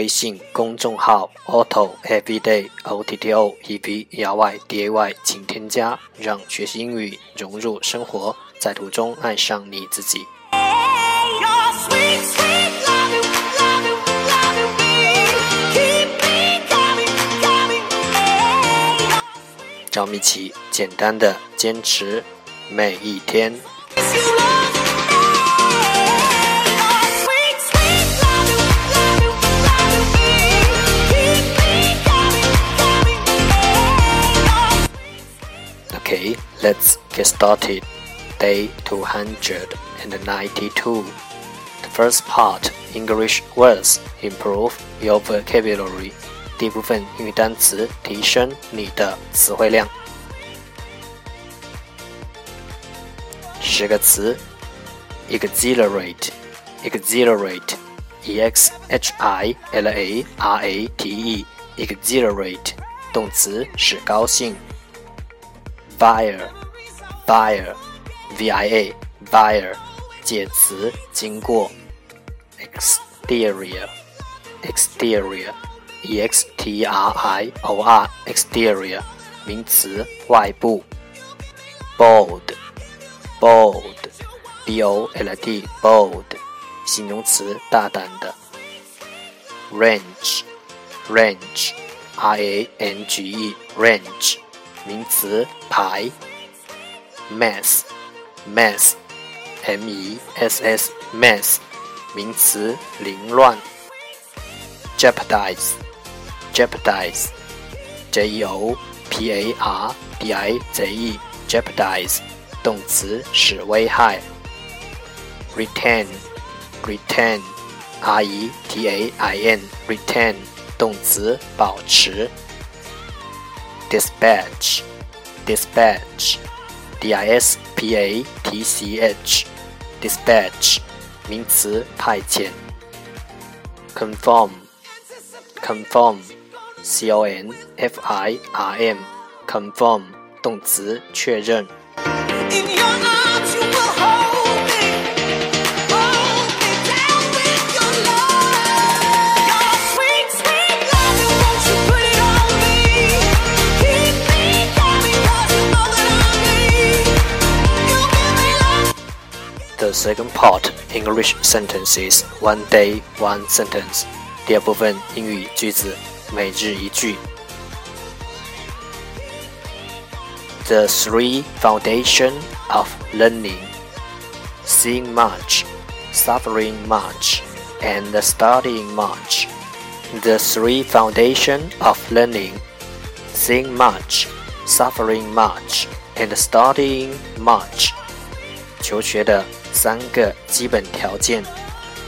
微信公众号 Auto Everyday O T T O E V E R Y D A Y，请添加，让学习英语融入生活，在途中爱上你自己。赵米奇，简单的坚持每一天。Okay, let's get started. Day 292. The first part English words improve your vocabulary. 第一部分英语单词提升你的词汇量。十个词：exhilarate，exhilarate，e x h i l a r a t e，exhilarate，动词使高兴。 Via, via, via, via，介词，经过。Exterior, exterior, e x t r i o r, exterior，名词，外部。Bold, bold, b o l d, bold，形容词，大胆的。Range, range, r a n g e, range。名词排，mess，mess，m e s s mess，名词凌乱，jeopardize，jeopardize，j e o p a r d i z e，jeopardize，动词使危害，retain，retain，r e t a i n，retain，动词保持。dispatch, dispatch, d i s p a t c h, dispatch，名词，派遣。conform, conform, c o n f i r m, conform，动词，确认。The second part English sentences one day one sentence. 第二部分英语句子每日一句。The three foundation of learning: seeing much, suffering much, and studying much. The three foundation of learning: seeing much, suffering much, and studying much. 求学的三个基本条件：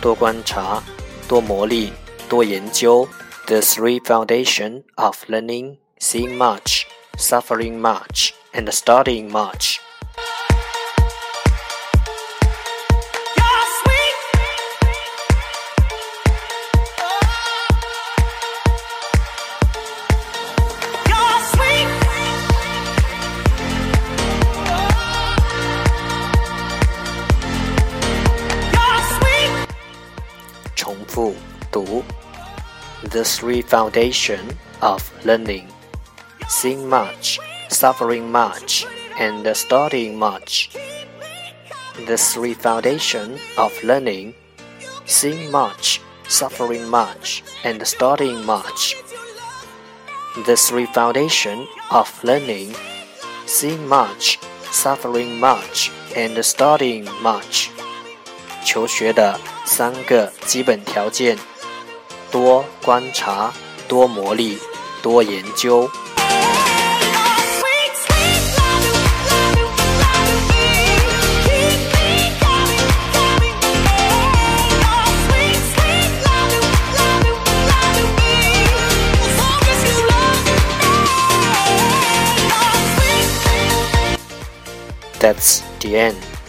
多观察、多磨砺、多研究。The three foundation of learning: seeing much, suffering much, and studying much. 复读 The three foundation of learning: seeing much, suffering much, and studying much. The three foundation of learning: seeing much, suffering much, and studying much. The three foundation of learning: seeing much, suffering much, and studying much. 求学的三个基本条件多观察多磨砺多研究。That's the end.